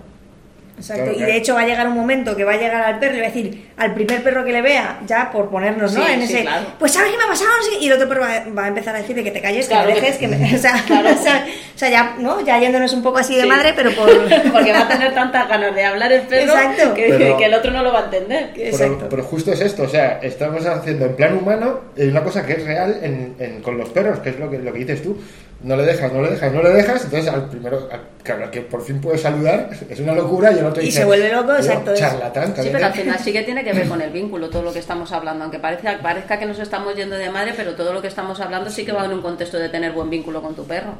Exacto. Claro, y de hecho va a llegar un momento que va a llegar al perro y va a decir al primer perro que le vea, ya por ponernos, ¿no? Sí, en sí, ese, claro. pues ¿sabes qué me ha pasado? Y el otro perro va, va a empezar a decirle que te calles, Claro, que me que- dejes, que me... O sea, Claro. o sea, o sea, ya, ¿no? Ya yéndonos un poco así de Sí. madre, pero por... Porque va a tener tantas ganas de hablar el perro Exacto. que, Pero- que el otro no lo va a entender. Exacto. Pero, pero justo es esto, o sea, estamos haciendo en plan humano eh, una cosa que es real en, en- con los perros, que es lo que, lo que dices tú. No le dejas, no le dejas, no le dejas, entonces al primero, al, claro, al que por fin puede saludar, es una locura y el otro Y dice, se vuelve loco, "Tío, exacto, es". Charlatán, Sí, cállate". pero al final sí que tiene que ver con el vínculo, todo lo que estamos hablando. Aunque parezca, parezca que nos estamos yendo de madre, pero todo lo que estamos hablando sí que va en un contexto de tener buen vínculo con tu perro.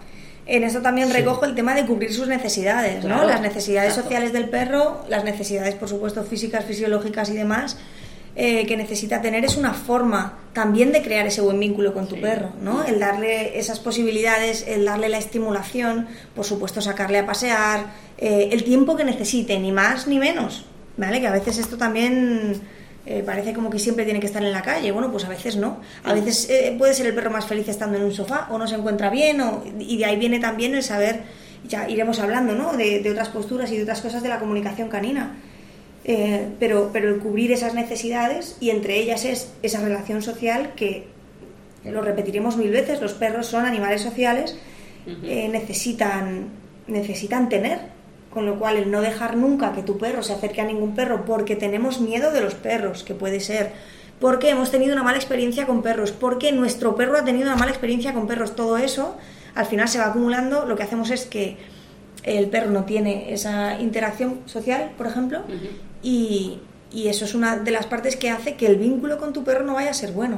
En eso también recojo el tema de cubrir sus necesidades, ¿no? Claro, Las necesidades exacto. sociales del perro, las necesidades, por supuesto, físicas, fisiológicas y demás, eh, que necesita tener es una forma también de crear ese buen vínculo con tu Sí. perro, ¿no? El darle esas posibilidades, el darle la estimulación, por supuesto, sacarle a pasear, eh, el tiempo que necesite, ni más ni menos, ¿vale? Que a veces esto también eh, parece como que siempre tiene que estar en la calle. Bueno, pues a veces no. A veces eh, puede ser el perro más feliz estando en un sofá o no se encuentra bien o, y de ahí viene también el saber, ya iremos hablando, ¿no? De, de otras posturas y de otras cosas de la comunicación canina. Eh, pero, pero el cubrir esas necesidades y entre ellas es esa relación social que lo repetiremos mil veces, los perros son animales sociales, eh, necesitan, necesitan tener, con lo cual el no dejar nunca que tu perro se acerque a ningún perro porque tenemos miedo de los perros, que puede ser porque hemos tenido una mala experiencia con perros, porque nuestro perro ha tenido una mala experiencia con perros, todo eso al final se va acumulando, lo que hacemos es que el perro no tiene esa interacción social, por ejemplo, y, y eso es una de las partes que hace que el vínculo con tu perro no vaya a ser bueno.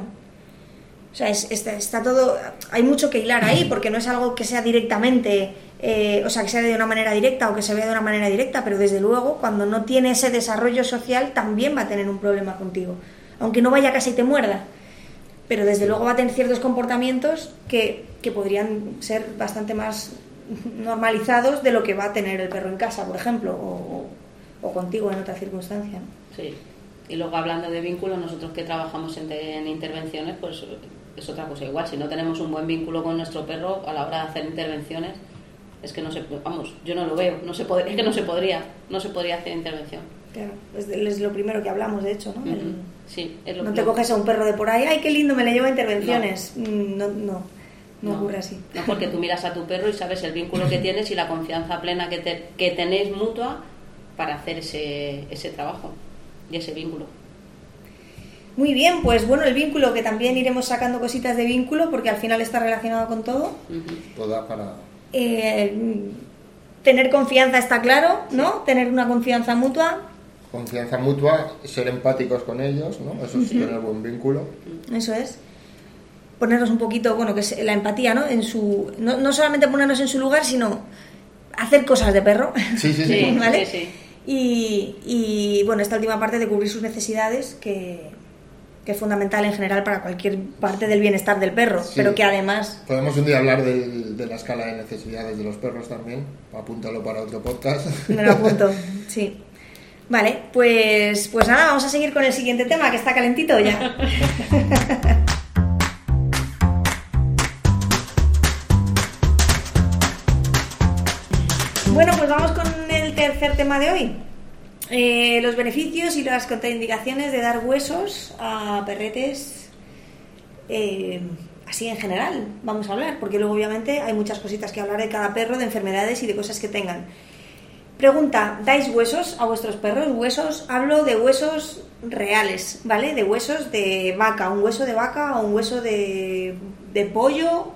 O sea, es- está, está todo. Hay mucho que hilar ahí, porque no es algo que sea directamente. eh, o sea, que sea de una manera directa o que se vea de una manera directa, pero desde luego, cuando no tiene ese desarrollo social, también va a tener un problema contigo. Aunque no vaya casi te muerda. Pero desde luego va a tener ciertos comportamientos que, que podrían ser bastante más normalizados de lo que va a tener el perro en casa, por ejemplo, o, contigo en otra circunstancia. ¿no? Sí. Y luego hablando de vínculo, nosotros que trabajamos en, en intervenciones, pues es otra cosa igual. Si no tenemos un buen vínculo con nuestro perro a la hora de hacer intervenciones, es que no se, vamos, yo no lo veo, no se es que no se podría, no se podría hacer intervención. Claro, es, lo primero que hablamos, de hecho, ¿no? El-. Sí, es lo no que- te coges a un perro de por ahí, ay, qué lindo, me le llevo a intervenciones. Mm, No, no, no, ocurre así. No, porque tú miras a tu perro y sabes el vínculo que tienes y la confianza plena que, te- que tenéis mutua para hacer ese, ese trabajo y ese vínculo. Muy bien, pues bueno, el vínculo, que también iremos sacando cositas de vínculo, porque al final está relacionado con todo. Ujú. Toda para... Eh, tener confianza está claro, ¿no? Tener una confianza mutua, Confianza mutua, ser empáticos con ellos, ¿no? Eso es tener buen vínculo. eso es. Ponernos un poquito, bueno, que es la empatía, ¿no? En su, no, no solamente ponernos en su lugar, sino hacer cosas de perro. Sí, sí, sí. ¿Vale? sí, sí. Y, y, bueno, esta última parte de cubrir sus necesidades, que, que es fundamental en general para cualquier parte del bienestar del perro, Sí. pero que además, Podemos un día hablar del- de la escala de necesidades de los perros también. Apúntalo para otro podcast. me lo apunto, sí. Vale, pues, pues nada, vamos a seguir con el siguiente tema que está calentito ya. bueno, pues vamos con el tercer tema de hoy. Eh, los beneficios y las contraindicaciones de dar huesos a perretes eh, así en general, vamos a hablar, porque luego obviamente hay muchas cositas que hablar de cada perro, de enfermedades y de cosas que tengan. Pregunta, ¿dais huesos a vuestros perros? Huesos, hablo de huesos reales, ¿vale? De huesos de vaca, un hueso de vaca o un hueso de, de pollo,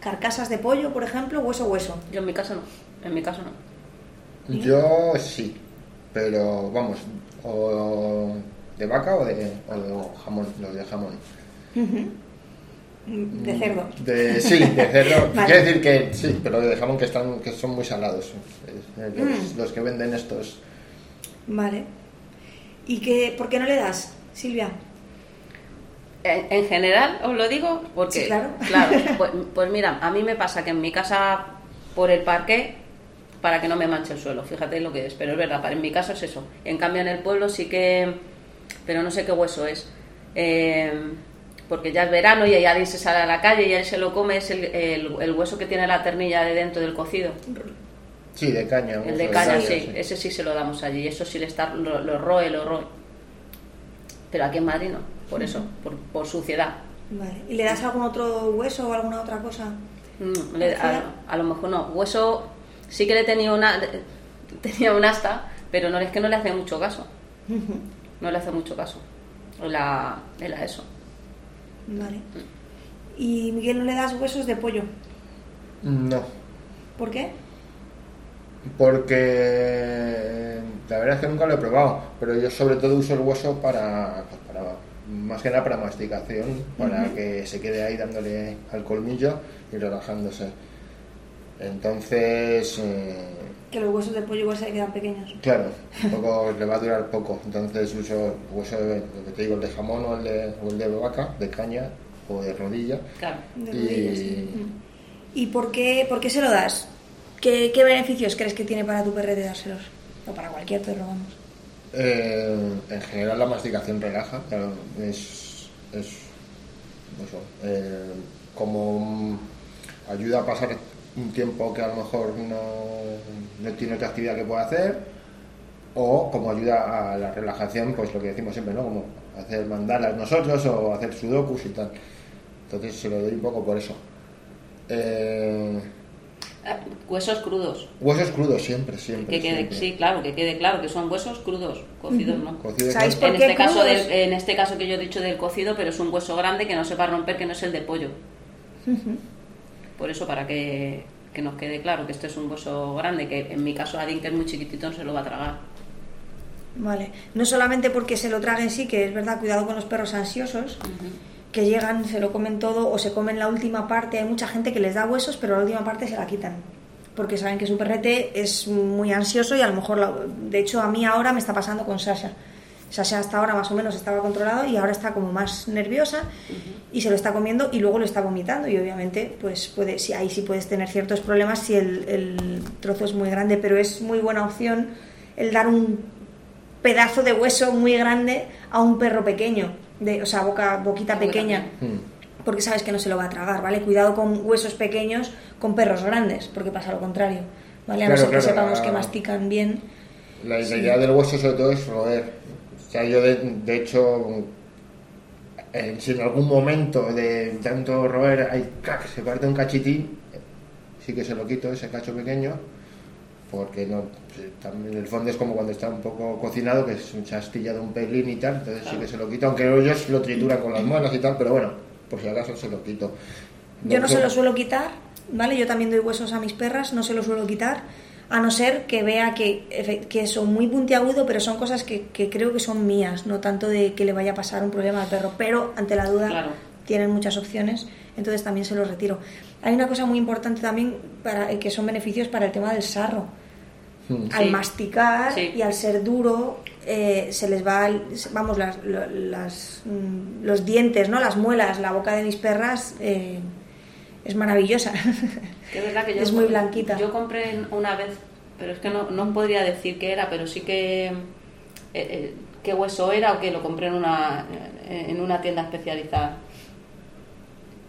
carcasas de pollo, por ejemplo, hueso hueso. Yo en mi caso no, en mi caso no. Yo sí, pero vamos, o de vaca o de, o de jamón, los de jamón. De cerdo. De, sí, de cerdo. Vale. Quiero decir que sí, pero de jamón que están que son muy salados. Los, Mm. los que venden estos. Vale. ¿Y qué, por qué no le das, Silvia? En, en general, os lo digo, porque. Sí, claro. pues, pues mira, a mí me pasa que en mi casa, por el parque, para que no me manche el suelo, fíjate lo que es, pero es verdad, para, en mi caso es eso. En cambio, en el pueblo sí que. Pero no sé qué hueso es. Eh, porque ya es verano y alguien se sale a la calle y él se lo come, es el, el- el hueso que tiene la ternilla de dentro del cocido. Sí, de caña. El de caña, caña, sí, ese sí se lo damos allí, eso sí le está, lo, lo roe, lo roe. Pero aquí en Madrid no, por eso, por, por suciedad. Vale. ¿Y le das algún otro hueso o alguna otra cosa? Mm, le- a, a lo mejor no. Hueso sí que le tenía una tenía un asta, pero no es que no le hace mucho caso. No le hace mucho caso. La, la eso. Vale. ¿Y Miguel no le das huesos de pollo? No, ¿Por qué? porque la verdad es que nunca lo he probado, pero yo sobre todo uso el hueso para, pues, para más que nada para masticación, para que se quede ahí dándole al colmillo y relajándose. Entonces, eh, Que los huesos de pollo igual se quedan pequeños. claro, un poco le va a durar poco. Entonces uso hueso, de, lo que te digo, el de jamón o el de, o el de vaca, de caña o de rodilla. Claro. De Y- rodillas, sí. Mm. ¿Y por qué, por qué se lo das? ¿Qué, ¿Qué beneficios crees que tiene para tu perrete dárselos? O para cualquier perro, vamos. Eh, en general la masticación relaja, claro, es, es eso, eh, como mm, ayuda a pasar un tiempo que a lo mejor no, no tiene otra actividad que pueda hacer, o como ayuda a la relajación, pues lo que decimos siempre, ¿no? Como hacer mandalas nosotros o hacer sudokus y tal. Entonces se lo doy un poco por eso. Eh, Ah, Huesos crudos. huesos crudos siempre, siempre. Que quede, siempre. sí, claro, que quede claro que son huesos crudos, cocidos no. Cocido ¿Sabéis con- por En qué este, caso del- en este caso que yo he dicho del cocido, pero es un hueso grande que no se va a romper, que no es el de pollo. Por eso, para que, que nos quede claro que este es un hueso grande, que en mi caso Adin, que es muy chiquitito, no se lo va a tragar. Vale. No solamente porque se lo traguen sí, que es verdad, cuidado con los perros ansiosos, que llegan, se lo comen todo o se comen la última parte. Hay mucha gente que les da huesos, pero la última parte se la quitan. Porque saben que su perrete es muy ansioso y a lo mejor, la- de hecho, a mí ahora me está pasando con Sasha. Sasha hasta ahora más o menos estaba controlado y ahora está como más nerviosa y se lo está comiendo y luego lo está vomitando y obviamente pues puede, sí, ahí sí puedes tener ciertos problemas si el, el trozo es muy grande, pero es muy buena opción el dar un pedazo de hueso muy grande a un perro pequeño, de, o sea, boca, boquita pequeña, Mm. porque sabes que no se lo va a tragar, ¿vale? Cuidado con huesos pequeños con perros grandes, porque pasa lo contrario, ¿vale? A no Claro, ser que sepamos la- que mastican bien. La, la idea del hueso sobre todo es roer. O sea, yo de, de hecho, eh, si en algún momento de tanto roer hay, ¡crac! se parte un cachitín, sí que se lo quito ese cacho pequeño, porque no, también en el fondo es como cuando está un poco cocinado, que es un chastillado un pelín y tal, entonces sí que se lo quito, aunque ellos lo trituran con las manos y tal, pero bueno, por si acaso se lo quito. Yo no se lo suelo quitar, ¿vale? Yo también doy huesos a mis perras, no se lo suelo quitar, a no ser que vea que, que son muy puntiagudo, pero son cosas que, que creo que son mías, no tanto de que le vaya a pasar un problema al perro, pero ante la duda Claro. tienen muchas opciones, entonces también se los retiro. Hay una cosa muy importante también para, eh, que son beneficios para el tema del sarro. Mm. Al masticar Sí. y al ser duro, eh, se les va, vamos, las, lo- las, mm, los dientes, ¿no? Las muelas, la boca de mis perras eh, es maravillosa. Que es verdad que yo Es muy blanquita. Yo compré una vez, pero es que no, no podría decir qué era, pero sí que eh, eh, qué hueso era o que lo compré en una, en una tienda especializada.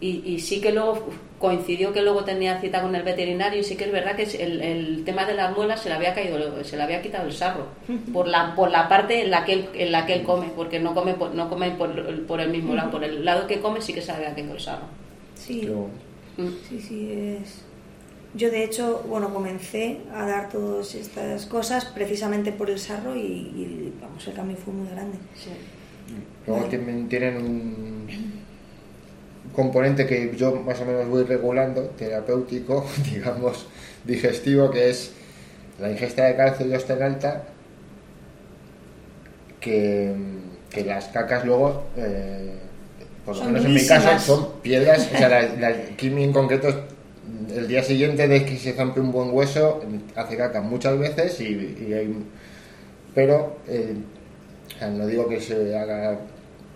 Y, y, sí que luego coincidió que luego tenía cita con el veterinario y sí que es verdad que el, el tema de las muelas se le había caído se le había quitado el sarro por la por la parte en la que él, en la que él come porque no come por, no come por, por el mismo lado por el lado que come sí que se le había caído el sarro sí mm. sí sí es yo de hecho bueno comencé a dar todas estas cosas precisamente por el sarro y, vamos el cambio fue muy grande. Sí. luego tienen un componente que yo más o menos voy regulando, terapéutico, digamos, digestivo, que es la ingesta de calcio y ostenalta, que, que las cacas luego, eh, por lo menos en mi caso, son piedras, o sea, la, la en concreto el día siguiente de que se zampe un buen hueso, hace caca muchas veces y, hay, pero eh, no digo que se haga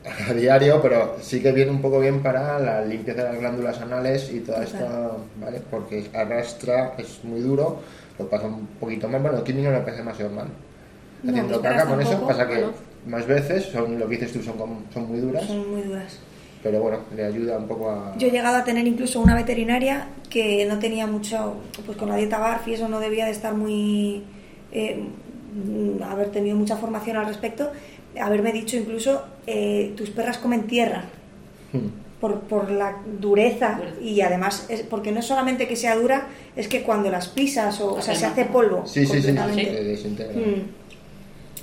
a diario, pero sí que viene un poco bien para la limpieza de las glándulas anales y toda esta, ¿vale? Porque arrastra, es muy duro, lo pasa un poquito más, bueno, aquí no pasa demasiado mal. Haciendo caca con eso, pasa que más veces, son lo que dices tú, son, son muy duras. Son muy duras. Pero bueno, le ayuda un poco a... Yo he llegado a tener incluso una veterinaria que no tenía mucho, pues con la dieta BARF y eso no debía de estar muy... Eh, haber tenido mucha formación al respecto haberme dicho incluso, eh, tus perras comen tierra. Hmm. Por, por, la dureza y además es, porque no es solamente que sea dura es que cuando las pisas o, o sea se hace polvo sí, sí, sí, hmm.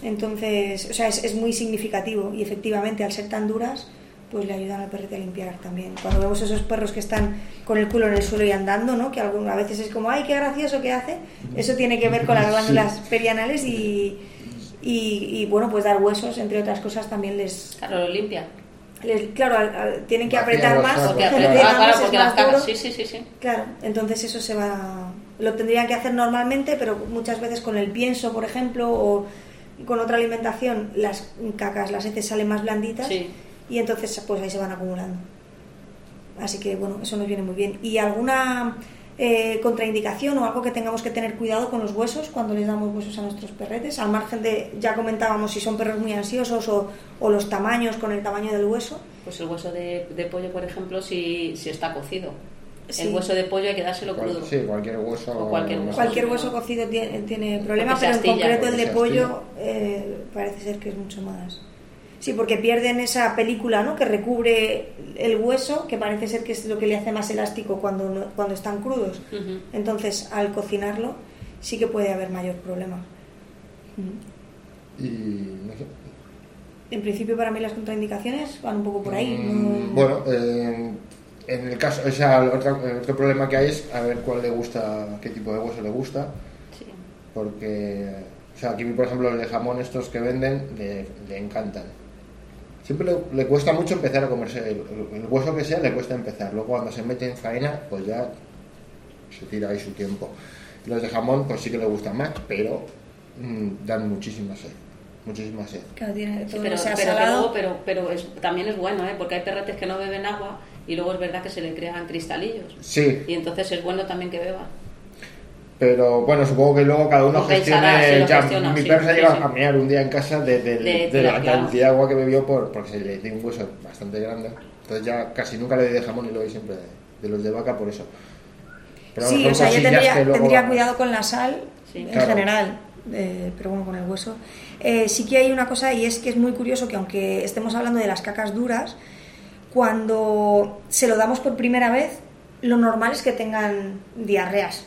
entonces o sea es, es, muy significativo y efectivamente al ser tan duras pues le ayudan al perrete a limpiar también cuando vemos esos perros que están con el culo en el suelo y andando no que a veces es como ay qué gracioso que hace eso tiene que ver con las glándulas perianales y y, bueno, pues dar huesos, entre otras cosas, también les... Claro, lo limpia. claro, tienen que apretar más. Porque claro, porque las sí, sí, sí, sí. Claro, entonces eso se va... Lo tendrían que hacer normalmente, pero muchas veces con el pienso, por ejemplo, o con otra alimentación, las cacas, las heces salen más blanditas y entonces pues ahí se van acumulando. Así que bueno, eso nos viene muy bien. ¿Y alguna eh, contraindicación o algo que tengamos que tener cuidado con los huesos cuando les damos huesos a nuestros perretes, al margen de, ya comentábamos si son perros muy ansiosos o, o los tamaños con el tamaño del hueso. Pues el hueso de, pollo, por ejemplo, si, si está cocido. El hueso de pollo hay que dárselo crudo. Sí, cualquier hueso. cualquier, hueso, cualquier hueso cocido tiene, tiene problemas, pero en concreto el de pollo eh, parece ser que es mucho más. Sí, porque pierden esa película ¿no? que recubre el hueso, que parece ser que es lo que le hace más elástico cuando, cuando están crudos. Entonces, al cocinarlo, sí que puede haber mayor problema. Y no sé. En principio, para mí las contraindicaciones van un poco por ahí. Mm, bueno, eh, en el caso, o sea, el otro, problema que hay es a ver cuál le gusta, qué tipo de hueso le gusta. Sí. Porque, o sea, aquí, por ejemplo, los de jamón estos que venden le, le encantan siempre le, cuesta mucho empezar a comerse el, hueso que sea, le cuesta empezar. Luego cuando se mete en faena, pues ya se tira ahí su tiempo. Los de jamón, pues sí que le gustan más, pero mm, dan muchísima sed. Muchísima sed. pero, pero, pero, también es bueno, ¿eh? porque hay perretes que no beben agua y luego es verdad que se le crean cristalillos. Sí. Y entonces es bueno también que beba. Pero bueno, supongo que luego cada uno gestione. ya, mi perro se llega a mear un día en casa de, la cantidad de agua que bebió por, porque se le tiene un hueso bastante grande. Entonces ya casi nunca le doy de jamón y lo doy siempre de, los de vaca por eso. sí, o sea, yo tendría, cuidado con la sal en general, eh, pero bueno, con el hueso. Eh, sí que hay una cosa y es que es muy curioso que aunque estemos hablando de las cacas duras, cuando se lo damos por primera vez, lo normal es que tengan diarreas.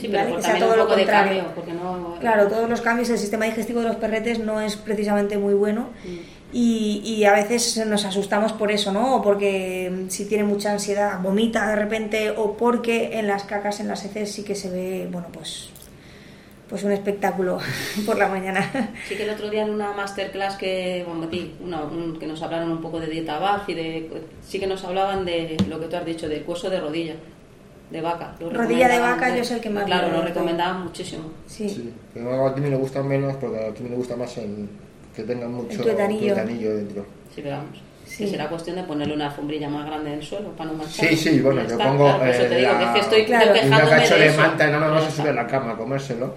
Sí, pero sea todo lo contrario. porque no... Claro, todos los cambios, el sistema digestivo de los perretes no es precisamente muy bueno mm. y, y, a veces nos asustamos por eso, ¿no? O porque mm, si tiene mucha ansiedad vomita de repente o porque en las cacas, en las heces sí que se ve, bueno, pues pues un espectáculo por la mañana. Sí que el otro día en una masterclass que, bueno, que nos hablaron un poco de dieta baja y de, sí que nos hablaban de lo que tú has dicho, del hueso de rodilla de vaca. rodilla de vaca yo es el que más Claro, lo recomendaban muchísimo. Sí. sí. Pero a ti me gusta menos porque a ti me gusta más el que tenga mucho tuetanillo. dentro. Sí, pero vamos. Sí. será cuestión de ponerle una alfombrilla más grande en el suelo para no manchar. Sí, sí, bueno, yo pongo. Claro, eso te digo, que, es que estoy claro, un cacho de, manta, no, no, no se sube a la cama a comérselo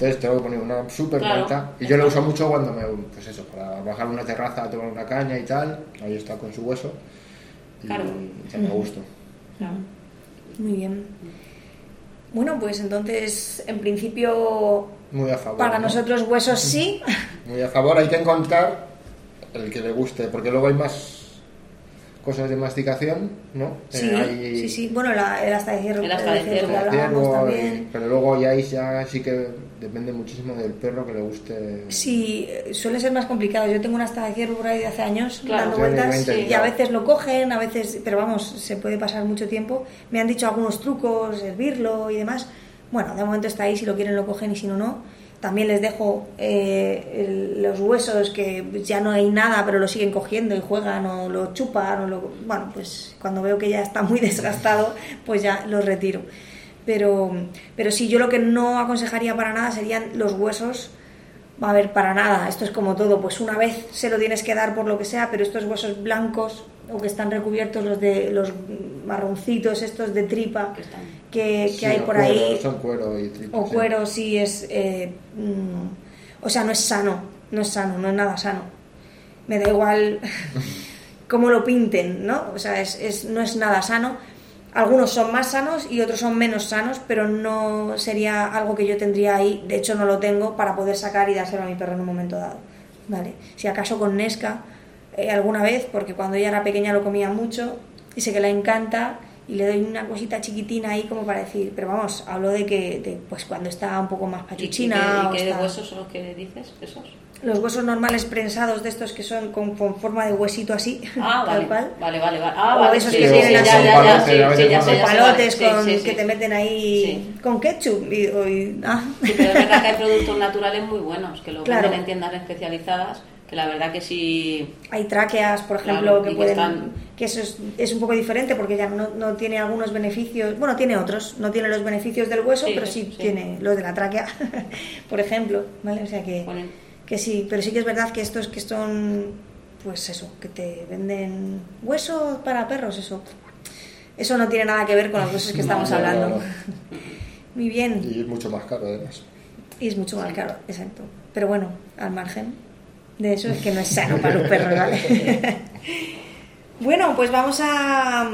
Entonces tengo que poner una super Claro. manta. Y yo lo uso mucho cuando me, pues eso, para bajar una terraza a tomar una caña y tal. Ahí está con su hueso. Y Claro. ya me gusto. Claro. Muy bien. Bueno, pues entonces, en principio, Muy a favor. para ¿no? nosotros huesos sí. Muy a favor, hay que encontrar el que le guste, porque luego hay más cosas de masticación, ¿no? Sí, Eh, hay- sí, sí. Bueno, la, el asta de hierro, El asta de también. y- pero luego ya ahí ya sí que depende muchísimo del perro que le guste. Sí, eh, suele ser más complicado. Yo tengo una asta de por ahí de hace años Claro. dando Sí, vueltas y a veces lo cogen, a veces, pero vamos, se puede pasar mucho tiempo. Me han dicho algunos trucos, hervirlo y demás. Bueno, de momento está ahí, si lo quieren lo cogen y si no, no. También les dejo eh, los huesos que ya no hay nada, pero lo siguen cogiendo y juegan o lo chupan. O lo, bueno, pues cuando veo que ya está muy desgastado, pues ya los retiro. Pero, pero sí, yo lo que no aconsejaría para nada serían los huesos a ver, para nada, esto es como todo, pues una vez se lo tienes que dar por lo que sea, pero estos huesos blancos o que están recubiertos, los de los marroncitos, estos de tripa Que están- que, que Sí, hay por cuero, ahí, Son cuero y tripa. o sí. cuero, sí es, eh, mm, o sea, no es sano, no es sano, no es nada sano. Me da igual cómo lo pinten, ¿no? O sea, es, es- no es nada sano. Algunos son más sanos y otros son menos sanos, pero no sería algo que yo tendría ahí, de hecho no lo tengo, para poder sacar y dárselo a mi perro en un momento dado. ¿Vale? Si acaso con Nesca, eh, alguna vez, porque cuando ella era pequeña lo comía mucho y sé que la encanta y le doy una cosita chiquitina ahí como para decir, pero vamos, hablo de que de, pues cuando está un poco más ¿Y qué, pachuchina. y qué está- huesos son los que dices? ¿Esos? Los huesos normales prensados de estos que son con, con forma de huesito así, Ah, tal vale. cual. Vale, vale, vale. Ah, O vale. esos sí, que sí, tienen sí, así palotes, palotes con, que te meten ahí Sí. con ketchup y, y- ah. Sí, pero es verdad que hay productos naturales muy buenos que lo Claro. venden en tiendas especializadas, que la verdad que sí. Hay tráqueas, por ejemplo, Claro, que pueden. están- que eso es, es un poco diferente porque ya no, no tiene algunos beneficios. Bueno, tiene otros. No tiene los beneficios del hueso, Sí, pero sí, tiene los de la tráquea, por ejemplo. ¿Vale? O sea que, que sí. Pero sí que es verdad que estos que son. Pues eso, que te venden hueso para perros, eso. Eso no tiene nada que ver con los huesos que estamos No, no, hablando. Muy bien. Y es mucho más caro además. Y es mucho más caro, exacto. Pero bueno, al margen de eso es que no es sano para los perros, ¿vale? bueno, pues vamos a,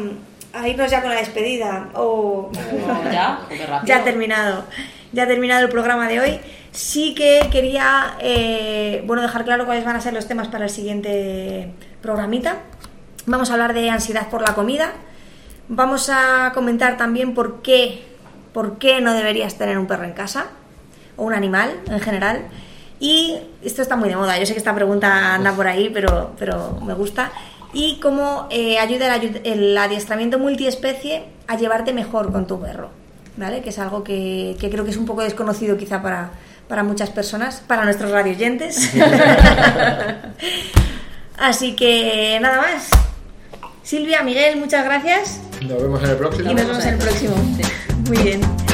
a irnos ya con la despedida. O No, ya, ya ha terminado. Ya ha terminado el programa de hoy. Sí que quería eh, bueno dejar claro cuáles van a ser los temas para el siguiente programita. Vamos a hablar de ansiedad por la comida. Vamos a comentar también por qué, por qué no deberías tener un perro en casa o un animal en general. Y esto está muy de moda. Yo sé que esta pregunta anda por ahí, pero, pero me gusta. Y cómo eh, ayuda el, adiestramiento multiespecie a llevarte mejor con tu perro. ¿Vale? Que es algo que, que creo que es un poco desconocido quizá para, para muchas personas, para nuestros radioyentes. Así que nada más. Silvia, Miguel, muchas gracias Nos vemos en el próximo. y nos vemos en el próximo. Muy bien.